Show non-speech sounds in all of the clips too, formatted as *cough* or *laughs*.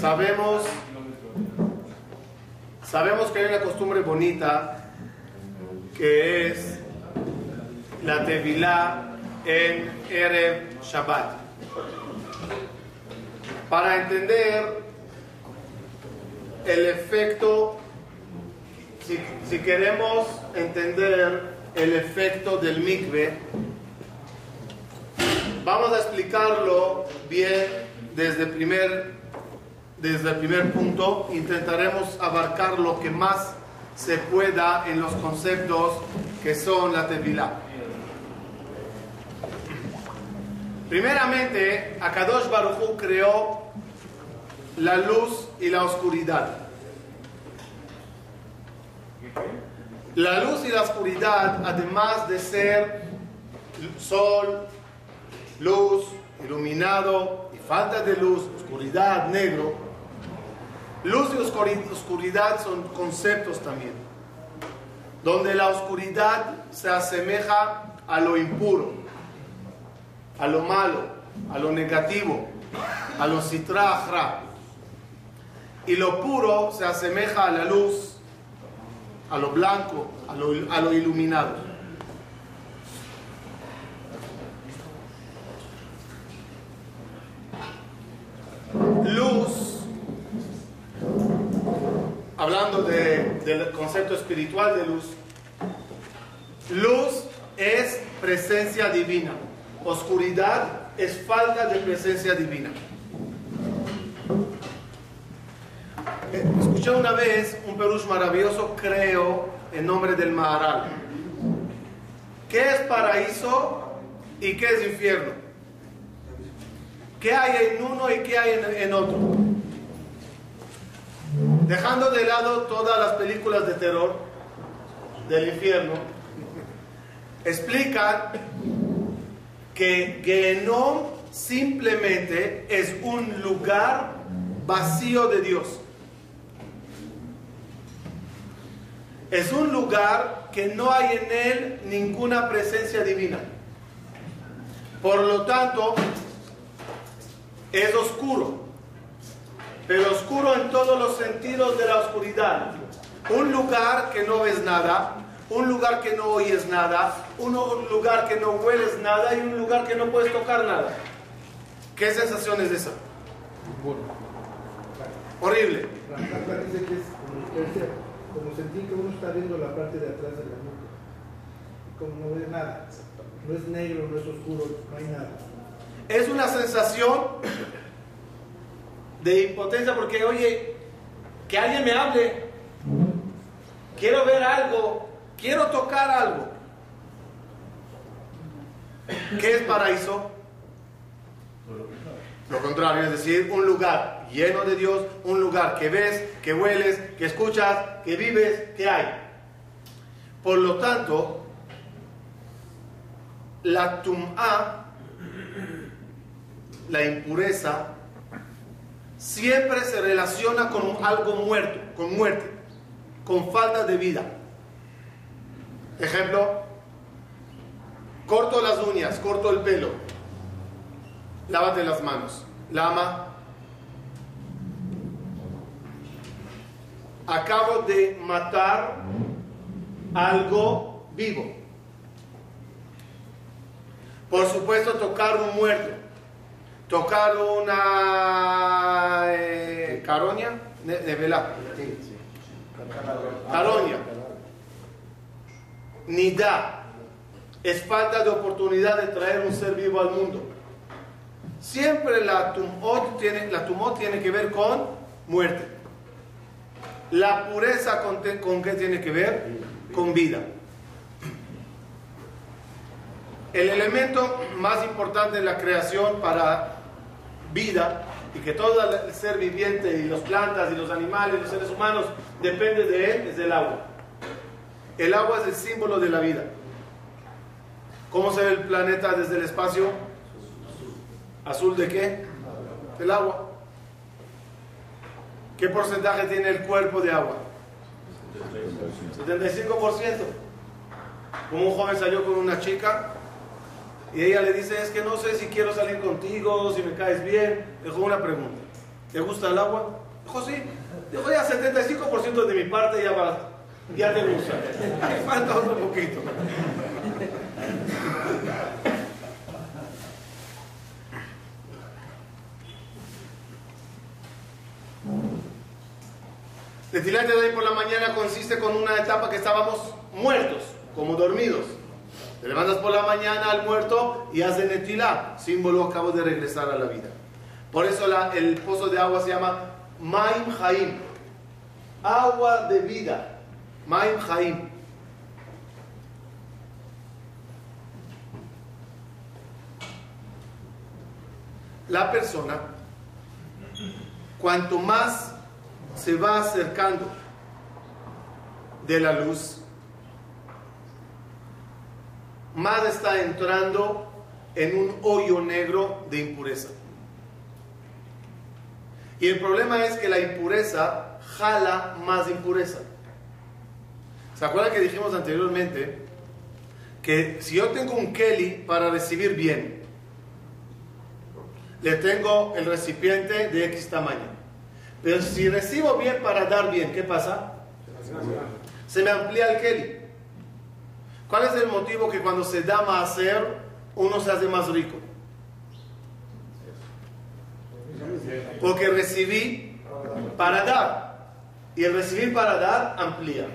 Sabemos, sabemos que hay una costumbre bonita que es la Tevilá en Erev Shabbat. Para entender el efecto, si, si queremos entender el efecto del mikve, vamos a explicarlo bien desde, primer, desde el primer punto. Intentaremos abarcar lo que más se pueda en los conceptos que son la Tevilá. Primeramente, Akadosh Baruch creó la luz y la oscuridad. La luz y la oscuridad, además de ser sol, luz, iluminado y falta de luz, oscuridad, negro, luz y oscuridad son conceptos también, donde la oscuridad se asemeja a lo impuro, a lo malo, a lo negativo, a lo citrajra, y lo puro se asemeja a la luz, a lo blanco, a lo, a lo iluminado. Luz, hablando de, del concepto espiritual de luz, luz es presencia divina, oscuridad es falta de presencia divina. Escuché una vez un perush maravilloso, creo, en nombre del Maharal. ¿Qué es paraíso y qué es infierno? ¿Qué hay en uno y qué hay en, otro? Dejando de lado todas las películas de terror del infierno, explican que Gehenom simplemente es un lugar vacío de Dios. Es un lugar que no hay en él ninguna presencia divina. Por lo tanto, es oscuro, pero oscuro en todos los sentidos de la oscuridad. Un lugar que no ves nada, un lugar que no oyes nada, un lugar que no hueles nada y un lugar que no puedes tocar nada. ¿Qué sensación es esa? Horrible como sentir que uno está viendo la parte de atrás de la nuca. Como no ve nada. No es negro, no es oscuro, no hay nada. Es una sensación de impotencia porque, oye, que alguien me hable. Quiero ver algo, quiero tocar algo. ¿Qué es paraíso? Lo contrario, es decir, un lugar lleno de Dios, un lugar que ves, que hueles, que escuchas, que vives, que hay. Por lo tanto, la tum'a, la impureza, siempre se relaciona con algo muerto, con muerte, con falta de vida. Ejemplo, corto las uñas, corto el pelo, lávate las manos, lama, acabo de matar algo vivo. Por supuesto, tocar un muerto, tocar una eh, caroña, de, de vela. Caroña. da Es falta de oportunidad de traer un ser vivo al mundo. Siempre la tumot tiene, tiene que ver con muerte. La pureza con, qué tiene que ver? Con vida. El elemento más importante en la creación para vida y que todo el ser viviente y las plantas y los animales y los seres humanos depende de él es el agua. El agua es el símbolo de la vida. ¿Cómo se ve el planeta desde el espacio? ¿Azul de qué? El agua. ¿Qué porcentaje tiene el cuerpo de agua? 75%. Como un joven salió con una chica y ella le dice, es que no sé si quiero salir contigo, si me caes bien. Dejó una pregunta. ¿Te gusta el agua? Dijo, sí. Dijo, ya 75% de mi parte ya va, ya te gusta. Falta otro poquito. Tetilat de hoy por la mañana consiste con una etapa que estábamos muertos, como dormidos. Te levantas por la mañana al muerto y haces netilá, símbolo acabo de regresar a la vida. Por eso el pozo de agua se llama Maim Haim, agua de vida, Maim Haim. La persona, cuanto más se va acercando de la luz, más está entrando en un hoyo negro de impureza. Y el problema es que la impureza jala más impureza. ¿Se acuerdan que dijimos anteriormente que si yo tengo un Kelly para recibir bien, le tengo el recipiente de X tamaño. Pero si recibo bien para dar bien, ¿qué pasa? Se me amplía el Kelly. ¿Cuál es el motivo que cuando se da más hacer, uno se hace más rico? Porque recibí para dar. Y el recibir para dar amplía.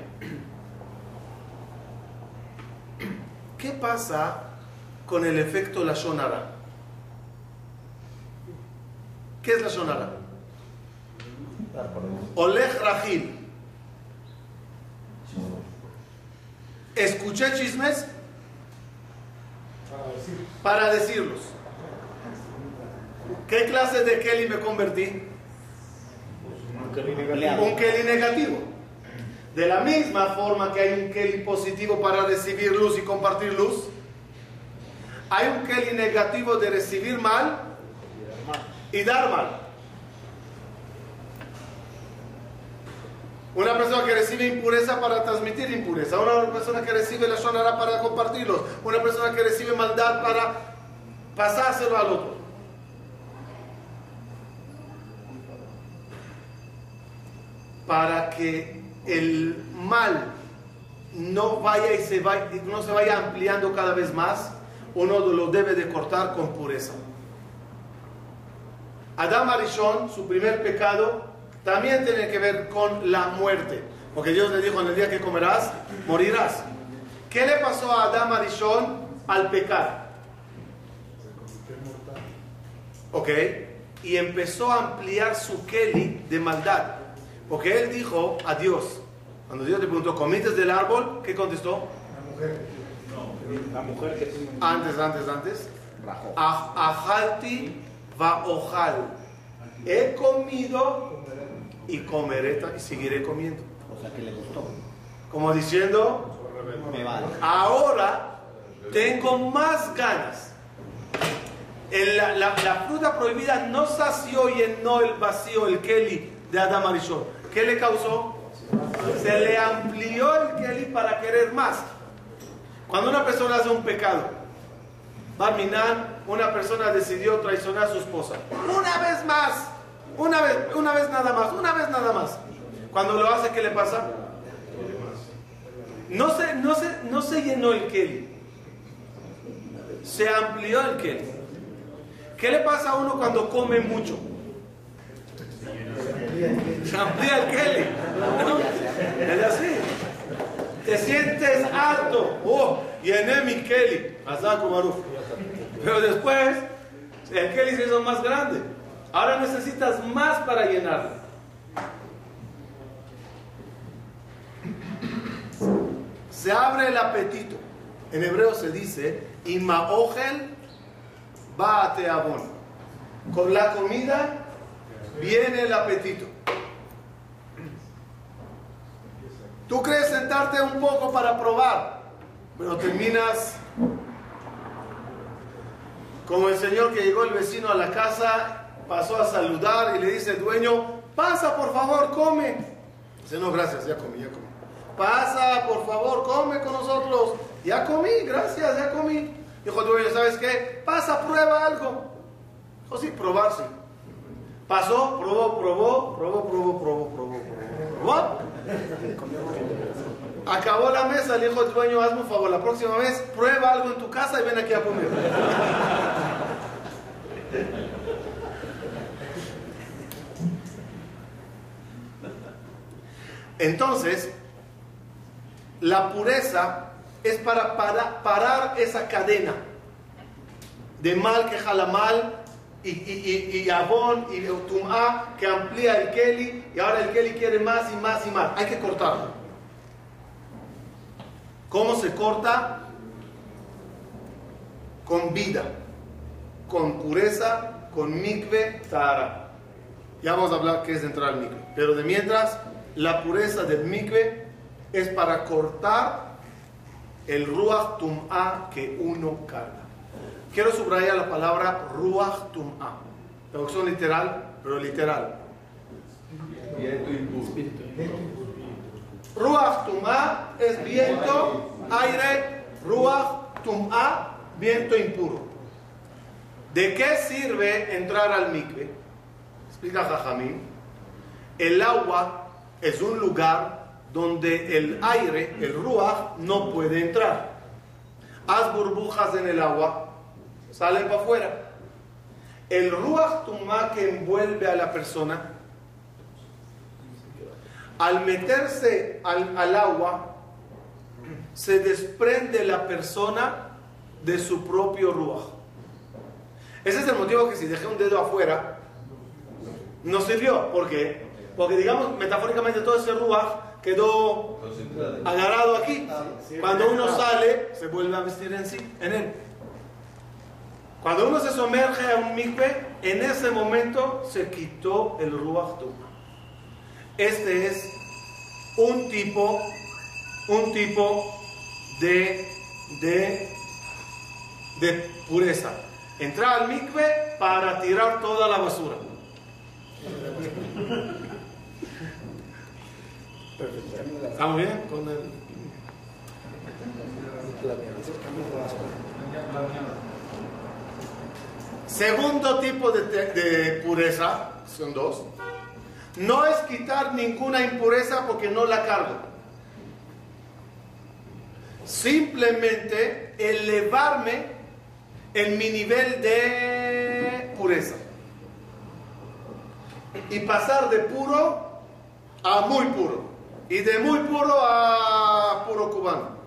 ¿Qué pasa con el efecto la shonara? ¿Qué es la shonara? Oleg Rajil. Escuché chismes para decirlos. ¿Qué clase de Kelly me convertí? Un Kelly negativo. De la misma forma que hay un Kelly positivo para recibir luz y compartir luz, hay un Kelly negativo de recibir mal y dar mal. Una persona que recibe impureza para transmitir impureza. Una persona que recibe la sonara para compartirlos. Una persona que recibe maldad para pasárselo al otro. Para que el mal no vaya y se vaya, no se vaya ampliando cada vez más, uno lo debe de cortar con pureza. Adam Arishon, su primer pecado, también tiene que ver con la muerte. Porque Dios le dijo en el día que comerás, morirás. ¿Qué le pasó a Adam Arishon al pecar? ¿Ok? Y empezó a ampliar su Kelly de maldad. Porque él dijo a Dios, cuando Dios le preguntó, ¿comiste del árbol? ¿Qué contestó? La mujer. La mujer que Antes, antes, antes. Ajalti va ojal. He comido y comeré y seguiré comiendo. O sea que le gustó. Como diciendo, Me vale. ahora tengo más ganas. El- la, la- la fruta prohibida no sació y llenó el vacío, el Kelly de Adam Arishon. ¿Qué le causó? Se le amplió el Kelly para querer más. Cuando una persona hace un pecado, Barminan, una persona decidió traicionar a su esposa. Una vez más, una vez, una vez nada más, una vez nada más. Cuando lo hace, ¿qué le pasa? No se, no se, no se llenó el Kelly. Se amplió el Kelly. ¿Qué le pasa a uno cuando come mucho? Se amplía el Kelly. ¿no? Es así. Te sientes alto. Oh, llené mi Kelly. Pero después, el Kelly se hizo más grande. Ahora necesitas más para llenarlo. Se abre el apetito. En hebreo se dice, Imaogel a Con la comida viene el apetito. Tú crees sentarte un poco para probar, pero terminas como el señor que llegó el vecino a la casa, pasó a saludar y le dice, dueño, pasa por favor, come. Dice, no, gracias, ya comí, ya comí. pasa, por favor, come con nosotros. Ya comí, gracias, ya comí. Dijo el dueño, ¿sabes qué? Pasa, prueba algo. Dijo, sí, probar, sí. Pasó, probó, probó, probó, probó, probó, probó, probó. Acabó la mesa, le dijo el dueño, hazme un favor, la próxima vez prueba algo en tu casa y ven aquí a comer. Entonces, la pureza es para, parar esa cadena de mal que jala mal y, y, y, y abón y tum'a que amplía el keli y ahora el keli quiere más y más y más. Hay que cortarlo. ¿Cómo se corta? Con vida, con pureza, con mikve tara. Ya vamos a hablar qué es entrar al mikve. Pero de mientras, la pureza del mikve es para cortar el ruach tum'a que uno carga. Quiero subrayar la palabra ruach tum'a. Traducción literal, pero literal. Ruach tum'a es viento, aire, ruach tum'a, viento impuro. ¿De qué sirve entrar al mikve? Explica Jajamín. El agua es un lugar donde el aire, el ruach, no puede entrar. Haz burbujas en el agua, salen para afuera. El ruach tumá que envuelve a la persona, al meterse al, agua, se desprende la persona de su propio ruach. Ese es el motivo que si dejé un dedo afuera, no sirvió. ¿Por qué? Porque digamos, metafóricamente todo ese ruach quedó agarrado aquí. Cuando uno sale, se vuelve a vestir en sí, en él. Cuando uno se sumerge a un mikve, en ese momento se quitó el ruach tumah. Este es un tipo, un tipo de, de, de pureza. Entrar al mikve para tirar toda la basura. ¿Estamos bien? Con el... Segundo tipo de, de, pureza, son dos, no es quitar ninguna impureza porque no la cargo. Simplemente elevarme en mi nivel de pureza. Y pasar de puro a muy puro. Y de muy puro a puro cubano.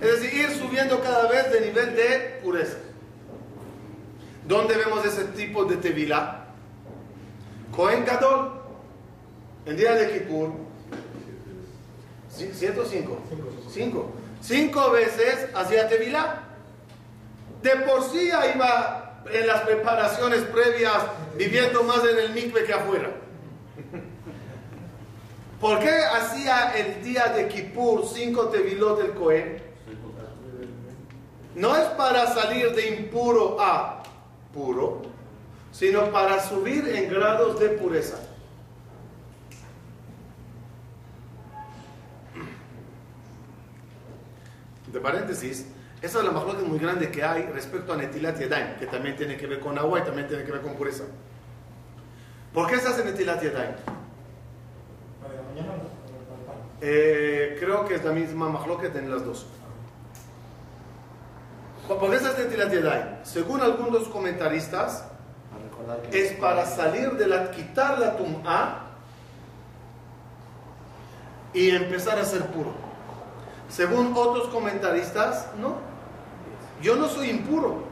Es decir, ir subiendo cada vez de nivel de pureza. ¿Dónde vemos ese tipo de tevilá? Cohen Gadol, el día de Kippur. ¿Siete o cinco? Cinco. Cinco veces hacía tevilá. De por sí iba en las preparaciones previas viviendo más en el mikve que afuera. ¿Por qué hacía el día de Kippur cinco tevilot del Cohen? No es para salir de impuro a puro, sino para subir en grados de pureza. De paréntesis, esa es la majlota muy grande que hay respecto a Netilat Yadayim, que también tiene que ver con agua y también tiene que ver con pureza. ¿Por qué se hace Netilat Yadayim? Eh, creo que es la misma majloquet en las dos. ¿Por hace Netilat Yadayim? Según algunos comentaristas, es para salir de la, quitar la tum'a y empezar a ser puro. Según otros comentaristas, no. Yo no soy impuro.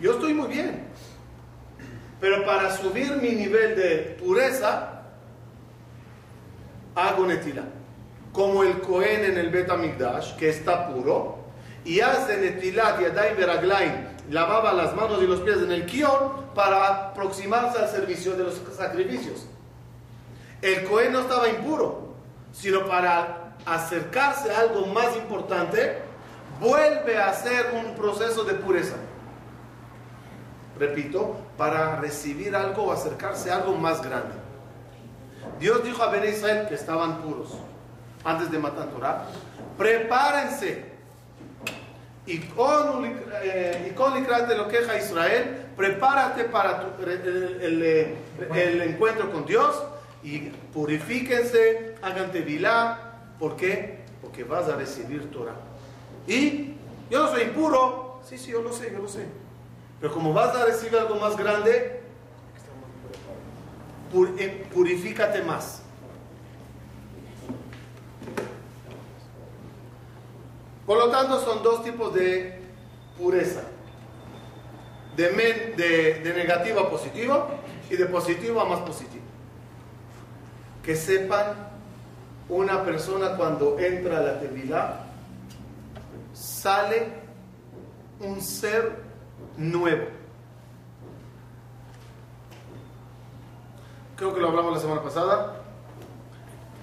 Yo estoy muy bien. Pero para subir mi nivel de pureza, hago netila. Como el Cohen en el Bet Amigdash, que está puro, y hace netilat yadai beraglaim, lavaba las manos y los pies en el kion para aproximarse al servicio de los sacrificios. El Cohen no estaba impuro, sino para acercarse a algo más importante, vuelve a hacer un proceso de pureza. Repito, para recibir algo o acercarse a algo más grande. Dios dijo a Ben Israel que estaban puros antes de matar Torah. Prepárense. Y con, eh, y con de lo queja Israel, prepárate para el, el, encuentro con Dios y purifíquense, hagan tevilá. ¿Por qué? Porque vas a recibir Torah. Y yo no soy impuro. Sí, sí, yo lo sé, yo lo sé. Pero como vas a recibir algo más grande, eh, purifícate más. Por lo tanto, son dos tipos de pureza. De, negativo a positivo y de positivo a más positivo. Que sepan, una persona cuando entra a la tevilá, sale un ser nuevo. Creo que lo hablamos la semana pasada.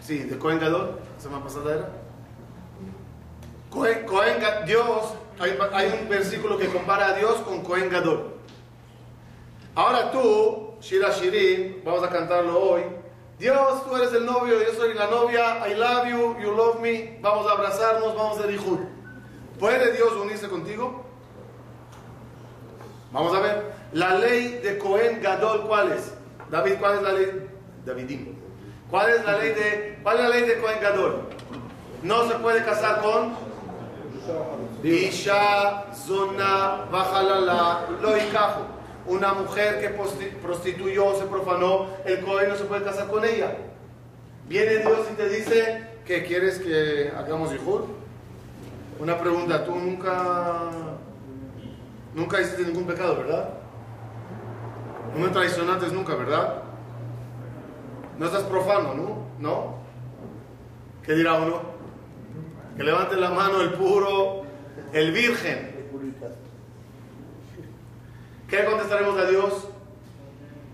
Sí, de Cohen Gadol, la semana pasada era. Cohen, Dios, hay, un versículo que compara a Dios con Cohen Gadol. Ahora tú, Shira Shirin, vamos a cantarlo hoy. Dios, tú eres el novio, yo soy la novia, I love you, you love me, vamos a abrazarnos, vamos a dijur. ¿Puede Dios unirse contigo? Vamos a ver. La ley de Cohen Gadol, ¿cuál es? David, ¿cuál es la ley? Davidim. ¿Cuál es la ley de, cuál es la ley de Cohen Gadol? No se puede casar con Isha, Zona, Bajalala, Loikajo. Una mujer que prostituyó, se profanó, el Cohen no se puede casar con ella. Viene Dios y te dice que quieres que hagamos hijur. Una pregunta, tú nunca nunca hiciste ningún pecado, ¿verdad? No me traicionaste nunca, ¿verdad? No estás profano, ¿no? ¿No? ¿Qué dirá uno? Que levante la mano el puro, el virgen. ¿Qué contestaremos a Dios?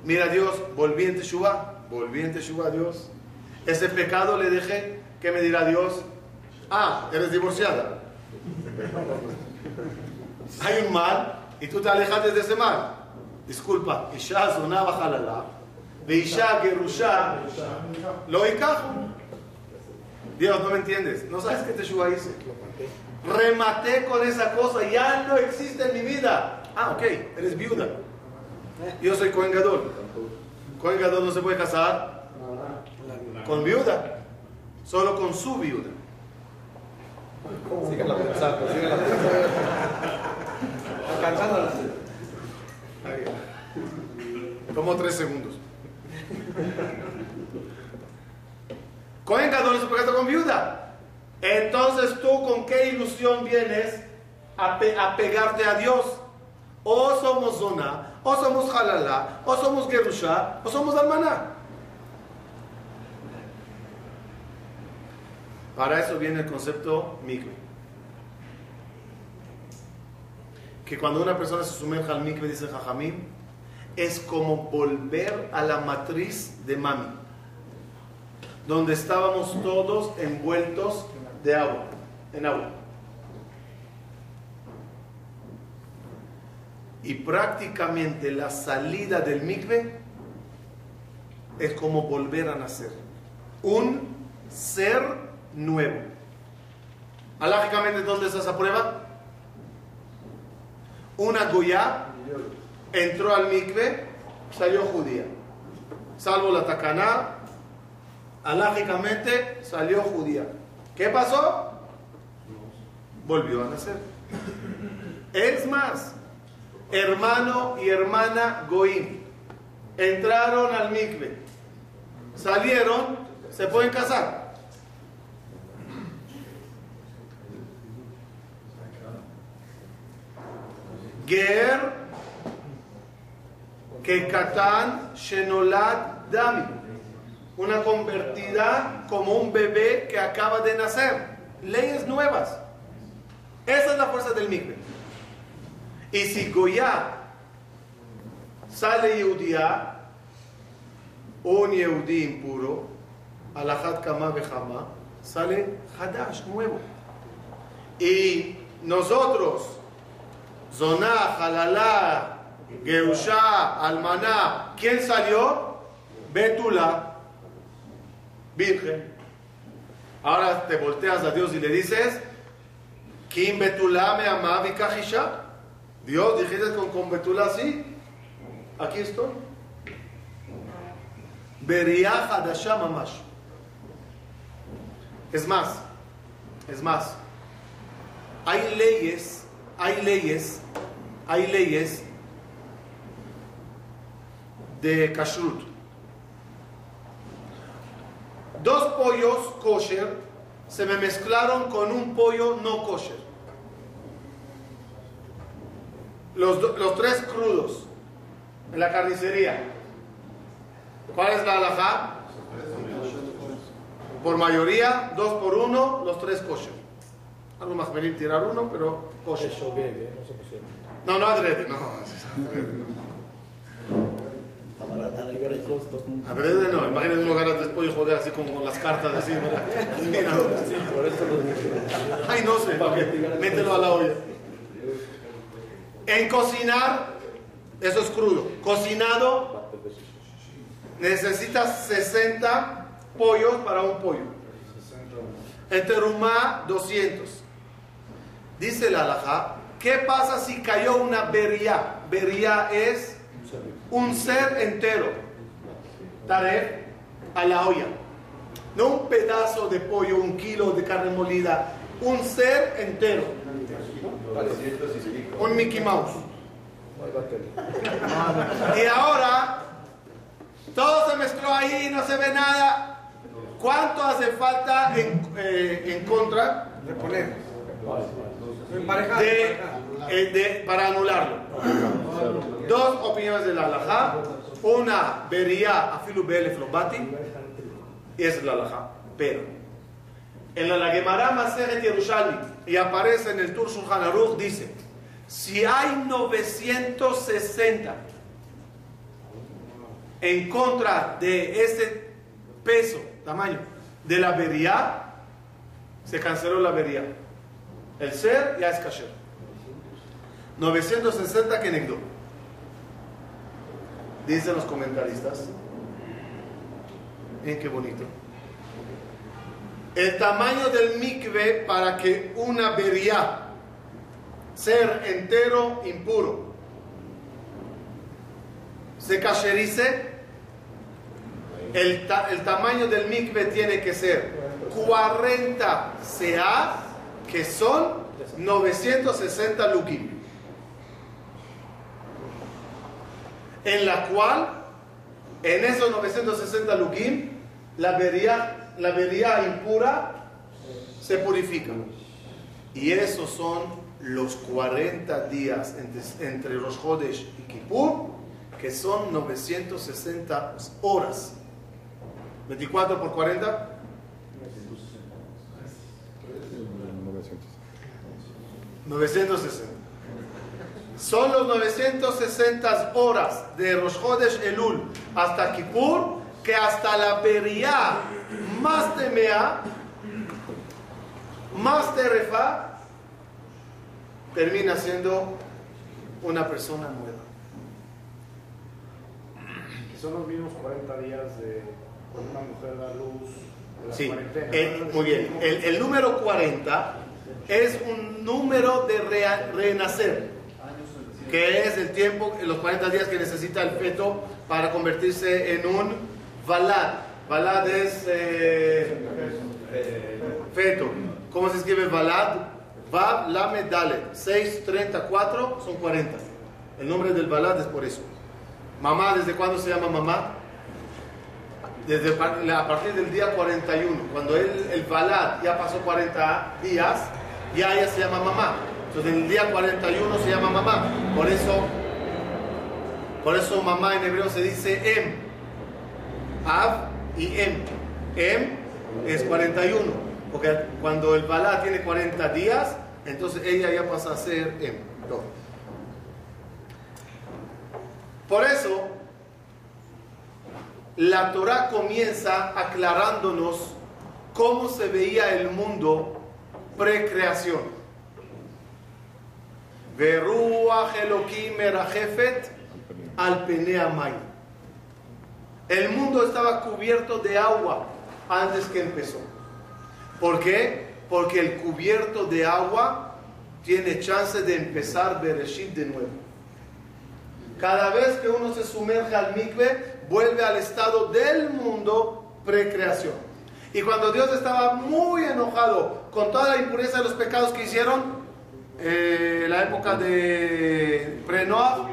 Mira Dios, volví en Teshuvah, volví en Dios. Ese pecado le dejé, ¿qué me dirá Dios? Ah, eres divorciada. Hay un mal y tú te alejaste de ese mal. Disculpa, Isha sonaba jalala, de Isha gerusha, lo. Dios, no me entiendes. ¿No sabes qué Teshuvah hice? Rematé con esa cosa, ya no existe en mi vida. Ah, ok, eres viuda. Yo soy Cohen Gadol. Cohen Gadol no se puede casar con viuda, solo con su viuda. Síguela pensando, síguela Alcanzándola. Como tres segundos. Cohen Gadol se puede casar con viuda. Entonces tú con qué ilusión vienes a, pegarte a Dios. O somos zona, o somos halala, o somos gerusha, o somos almaná. Para eso viene el concepto mikve. Que cuando una persona se sumerge al mikve, dice Jajamim, es como volver a la matriz de mami, donde estábamos todos envueltos de agua, en agua. Y prácticamente la salida del mikve es como volver a nacer. Un ser nuevo. Alágicamente, ¿dónde está esa prueba? Una Goya entró al mikve, salió judía. Salvo la tacaná, alágicamente salió judía. ¿Qué pasó? Volvió a nacer. Es más, hermano y hermana Goim entraron al mikve, salieron, se pueden casar. Ger que Katán Shenolad Dami. Una convertida como un bebé que acaba de nacer. Leyes nuevas. Esa es la fuerza del mikve. Y si Goya sale Yehudiá, un Yehudí impuro, Alajat Kama Bejama, sale Hadash, nuevo. Y nosotros, Zoná, Halalá, Geusha, Almaná, ¿quién salió? Betula. virgen. Ahora te volteas a Dios y le dices, Kim Betulá me amaba y Dios, dijiste con, con Betulá, sí. Aquí estoy. Mamash. Es más, es más, hay leyes, hay leyes, hay leyes de kashrut. Dos pollos kosher se me mezclaron con un pollo no kosher. Los, los tres crudos en la carnicería. ¿Cuál es la alajá? Por mayoría, dos por uno, los tres kosher. Algo más venir tirar uno, pero kosher. No, no adrede, no. *laughs* Adrede no, imagínate uno ganas después y joder así como con las cartas así. Ay, no sé, mételo a la olla. En cocinar, eso es crudo. Cocinado, necesitas 60 pollos para un pollo. En terumá, 200. Dice la alajá, ¿qué pasa si cayó una bería? Bería es un ser entero. Taref a la olla. No un pedazo de pollo, un kilo de carne molida, un ser entero. Un Mickey Mouse. Y ahora todo se mezcló ahí, no se ve nada. ¿Cuánto hace falta en, eh, en contra? De, eh, de, para anularlo. Dos opiniones de la halajá. Una, vería a Filubele Flobati. Y es la halajá. Pero, en la Gemara Maseret Yerushalmi, y aparece en el Tur Shulchan Aruch, dice, si hay 960 en contra de ese peso, tamaño, de la vería, se canceló la vería. El ser ya es kasher. 960 que negó. Dicen los comentaristas. Miren qué bonito. El tamaño del mikve para que una vería, ser entero, impuro, se casherice, el, el, tamaño del mikve tiene que ser 40 CA, que son 960 lukim. En la cual, en esos 960 lukim, la vería, la vería impura se purifica. Y esos son los 40 días entre, entre los Jodesh y Kippur, que son 960 horas. 24 por 40. 960. Son los 960 horas de Rosh Chodesh Elul hasta Kippur que hasta la Beria más de Mea, más de Refa, termina siendo una persona nueva. Son los mismos 40 días de una mujer da luz. De la Sí, cuarentena, el- ¿no? muy bien. El, el número 40 es un número de rea- renacer, que es el tiempo, los 40 días que necesita el feto para convertirse en un valad. Valad es eh, feto. ¿Cómo se escribe valad? Vav, Lamed, Dalet. 6, 34 son 40. El nombre del valad es por eso. Mamá, ¿desde cuándo se llama mamá? Desde a partir del día 41, cuando él, el Balad ya pasó 40 días, ya ella se llama mamá. Entonces el día 41 se llama mamá. Por eso, por eso mamá en hebreo se dice em. Av y em. Em es 41. Porque cuando el Balad tiene 40 días, entonces ella ya pasa a ser em. Por eso, la Torah comienza aclarándonos cómo se veía el mundo precreación. Elohim merajefet al. El mundo estaba cubierto de agua antes que empezó. ¿Por qué? Porque el cubierto de agua tiene chance de empezar Bereshit de nuevo. Cada vez que uno se sumerge al mikve, vuelve al estado del mundo precreación. Y cuando Dios estaba muy enojado con toda la impureza de los pecados que hicieron, eh, la época de Prenoa,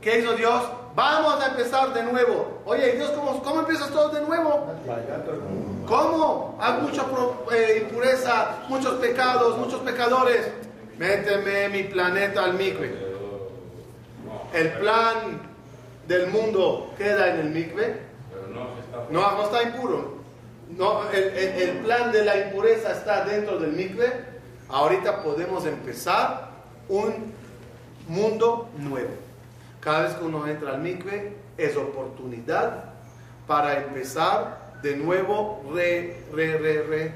¿qué hizo Dios? Vamos a empezar de nuevo. Oye, Dios, ¿cómo, cómo empiezas todo de nuevo? ¿Cómo? Hay mucha eh, impureza, muchos pecados, muchos pecadores. Méteme mi planeta al mikve. El plan del mundo queda en el mikve. No, no está impuro. No, el, el, plan de la impureza está dentro del mikve. Ahorita podemos empezar un mundo nuevo. Cada vez que uno entra al mikve es oportunidad para empezar de nuevo, re, re, re,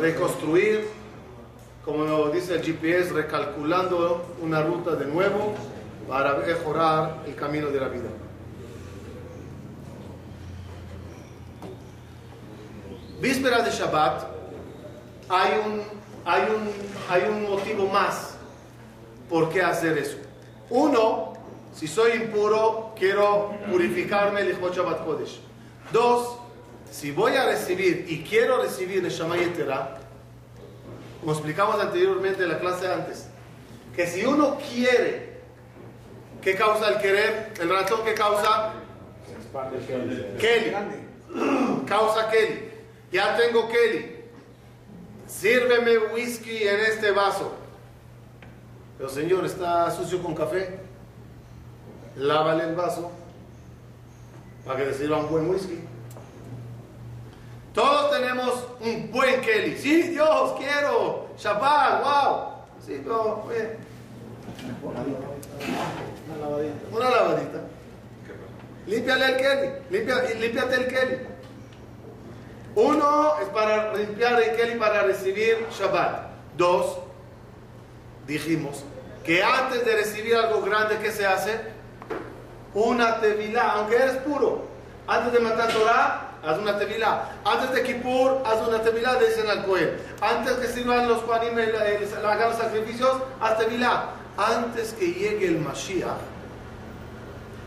reconstruir, como dice el GPS, recalculando una ruta de nuevo para mejorar el camino de la vida. Víspera de Shabbat, hay un, hay un, hay un motivo más por qué hacer eso. Uno, si soy impuro, quiero purificarme el Shabbat Kodesh. Dos, si voy a recibir y quiero recibir el Shammai Yetera, como explicamos anteriormente en la clase antes, que si uno quiere, ¿qué causa el querer? El ratón que causa Kelly. *clears throat* Causa Kelly. Ya tengo Kelly. Sírveme whisky en este vaso. Pero señor, está sucio con café lávale el vaso para que te sirva un buen whisky. Todos tenemos un buen Kelly. Sí, Dios, quiero. Shabbat, wow. Sí, pero, bien. Una lavadita. Una lavadita. Límpiale el Kelly. Límpiate el Kelly. Uno es para limpiar el Kelly para recibir Shabbat. Dos, dijimos que antes de recibir algo grande, ¿qué se hace? una tevilá, aunque eres puro. Antes de matar Torah, haz una tevilá. Antes de Kippur, haz una tevilá, dicen al Cohen. Antes que sirvan los Juanim, hagan los sacrificios, haz tevilá. Antes que llegue el Mashiach,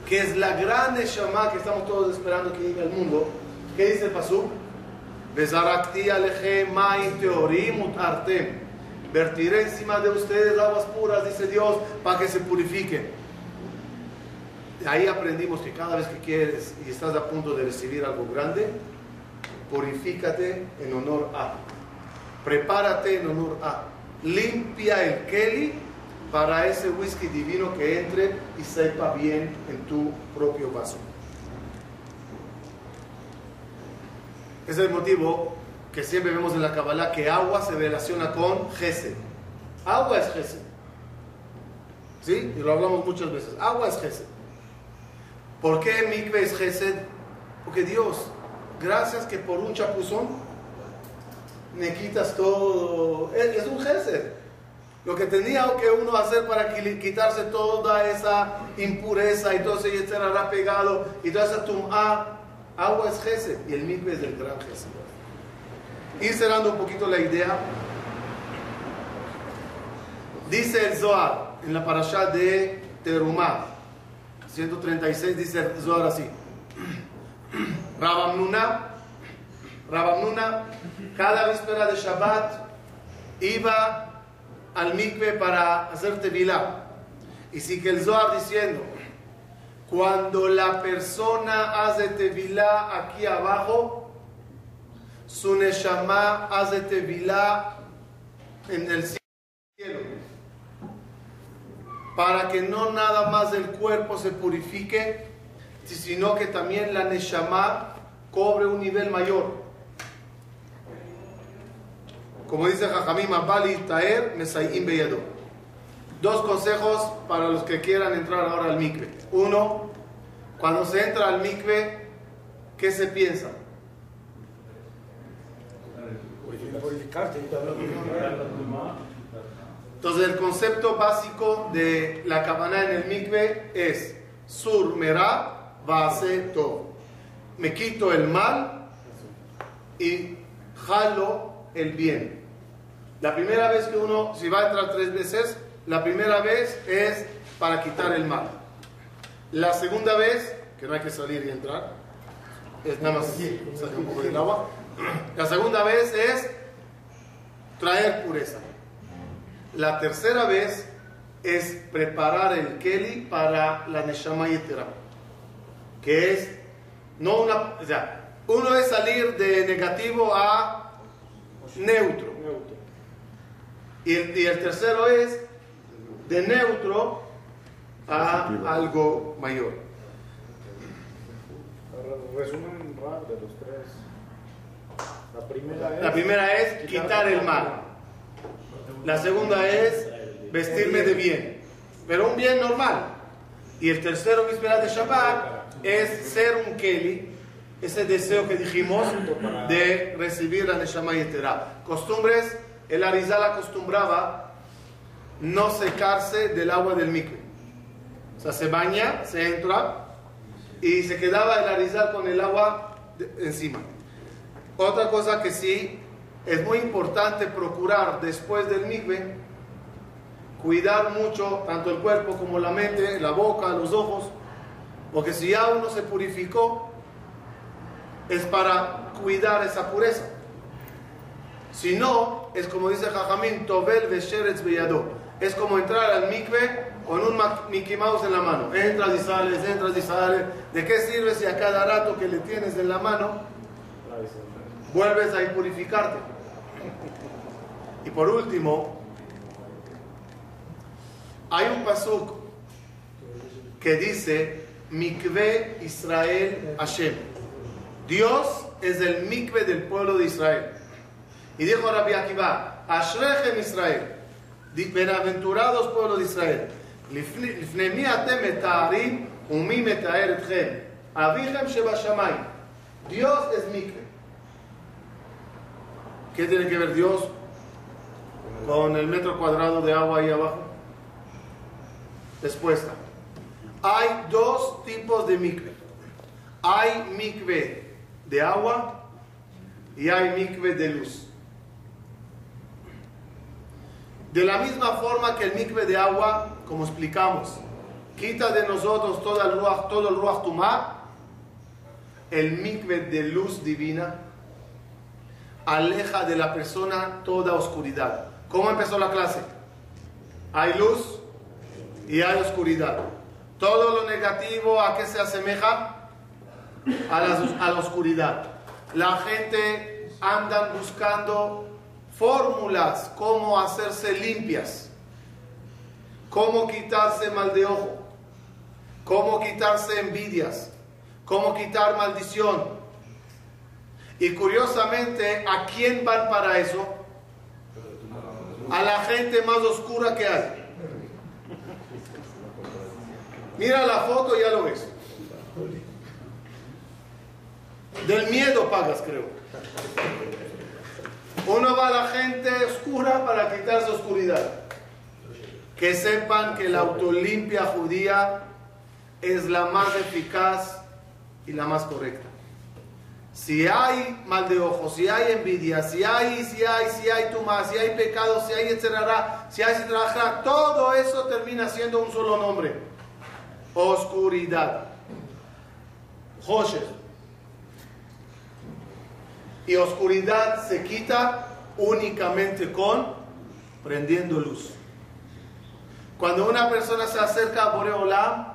que es la gran Neshama que estamos todos esperando que llegue al mundo, ¿qué dice el Pasú? Bezarakti aleje ma'in teorim utartem. Vertiré encima de ustedes aguas puras, dice Dios, para que se purifiquen ahí aprendimos que cada vez que quieres y estás a punto de recibir algo grande, purifícate en honor a. Prepárate en honor a. Limpia el Kelly para ese whisky divino que entre y sepa bien en tu propio vaso. Es el motivo que siempre vemos en la Kabbalah que agua se relaciona con Gesed. Agua es Gesed. ¿Sí? Y lo hablamos muchas veces. Agua es Gesed. ¿Por qué mikve es? Porque Dios, gracias que por un chapuzón me quitas todo. Es un Gesed. Lo que tenía que uno hacer para quitarse toda esa impureza y todo ese etcétera pegado y toda esa agua es Gesed y el mikve es el gran Gesed. Ir cerrando un poquito la idea. Dice el Zohar en la parasha de Terumah 136 dice Zohar así. *clears throat* Rabamnuna, Rabamnuna, cada víspera de Shabbat iba al mikve para hacer tevilá. Y sigue el Zohar diciendo, cuando la persona hace tevilá aquí abajo, su neshama hace tevilá en el cielo para que no nada más el cuerpo se purifique, sino que también la Neshama cobre un nivel mayor. Como dice Jajamim Abali Taer Mesayim Beyado. Dos consejos para los que quieran entrar ahora al mikve. Uno, cuando se entra al mikve, ¿qué se piensa? Entonces el concepto básico de la cabana en el mikve es sur merá todo. Me quito el mal y jalo el bien. La primera vez que uno, si va a entrar tres veces, la primera vez es para quitar el mal. La segunda vez, que no hay que salir y entrar, es nada más sacar un poco del agua. La segunda vez es traer pureza. La tercera vez es preparar el Keli para la Neshama Yetera, que es no una, o sea, uno es salir de negativo a neutro. Y el, y el tercero es de neutro a algo mayor. Resumen de los tres. La primera es. La primera es quitar el mal. La segunda es vestirme de bien, pero un bien normal. Y el tercero, víspera de Shabbat, es ser un Keli, ese deseo que dijimos de recibir la Neshama Yetera. Costumbres, el Arizal acostumbraba no secarse del agua del mikve. O sea, se baña, se entra y se quedaba el Arizal con el agua encima. Otra cosa que sí es muy importante procurar después del mikve, cuidar mucho tanto el cuerpo como la mente, la boca, los ojos, porque si ya uno se purificó, es para cuidar esa pureza. Si no, es como dice Jajamín, Tobel Vesheretz Beyado. Es como entrar al mikve con un Mickey Mouse en la mano. Entras y sales, entras y sales. ¿De qué sirve si a cada rato que le tienes en la mano vuelves a impurificarte? Y por último, hay un pasuk que dice Mikve Israel Hashem. Dios es el mikve del pueblo de Israel. Y dijo Rabbi Akiva, Ashrechem Israel, bienaventurados pueblo de Israel. לפני לפני מי אתם מתארים ומי מתאר אתכם? אביכם שבשמיים. Dios es mikve. ¿Qué tiene que ver Dios con el metro cuadrado de agua ahí abajo? Respuesta. Hay dos tipos de mikve. Hay mikve de agua y hay mikve de luz. De la misma forma que el mikve de agua, como explicamos, quita de nosotros todo el ruach, todo el ruach tumá, el mikve de luz divina aleja de la persona toda oscuridad. ¿Cómo empezó la clase? Hay luz y hay oscuridad. Todo lo negativo, ¿a qué se asemeja? A la, a la oscuridad. La gente anda buscando fórmulas, cómo hacerse limpias, cómo quitarse mal de ojo, cómo quitarse envidias, cómo quitar maldición. Y curiosamente, ¿a quién van para eso? A la gente más oscura que hay. Mira la foto ya lo ves. Del miedo pagas, creo. Uno va a la gente oscura para quitarse oscuridad. Que sepan que la autolimpia judía es la más eficaz y la más correcta. Si hay mal de ojo, si hay envidia, si hay, si hay, si hay tumá, si hay pecado, si hay etcétera, si hay etcétera, todo eso termina siendo un solo nombre. Oscuridad. Josher. Y oscuridad se quita únicamente con prendiendo luz. Cuando una persona se acerca a Boreolam,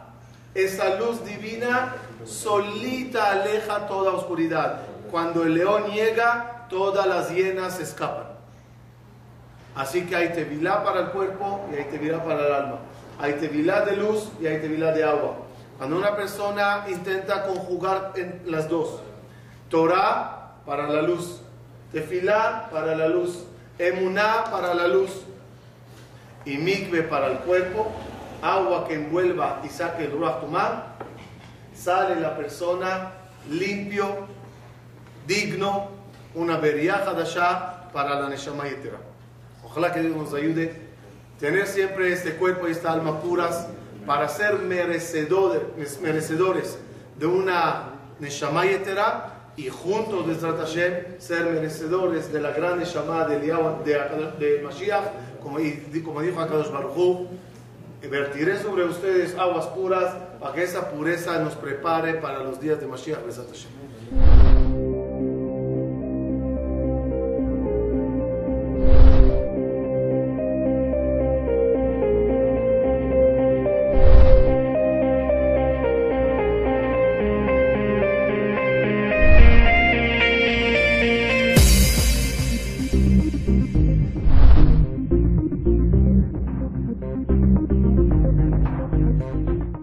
esa luz divina solita aleja toda oscuridad. Cuando el león llega, todas las hienas escapan. Así que hay tevilá para el cuerpo y hay tevilá para el alma. Hay tevilá de luz y hay tevilá de agua. Cuando una persona intenta conjugar en las dos, Torah para la luz, tefilá para la luz, emuná para la luz. Y mikve para el cuerpo, agua que envuelva y saque el ruach tumá, sale la persona limpio, digno, una beriaja de allá para la neshama yetera. Ojalá que Dios nos ayude a tener siempre este cuerpo y esta alma puras para ser merecedores, merecedores de una neshama yetera y juntos de Hashem ser merecedores de la gran llamada de, de, Mashiach, como, como dijo Akadosh Baruj vertiré sobre ustedes aguas puras para que esa pureza nos prepare para los días de Mashiach. Hashem.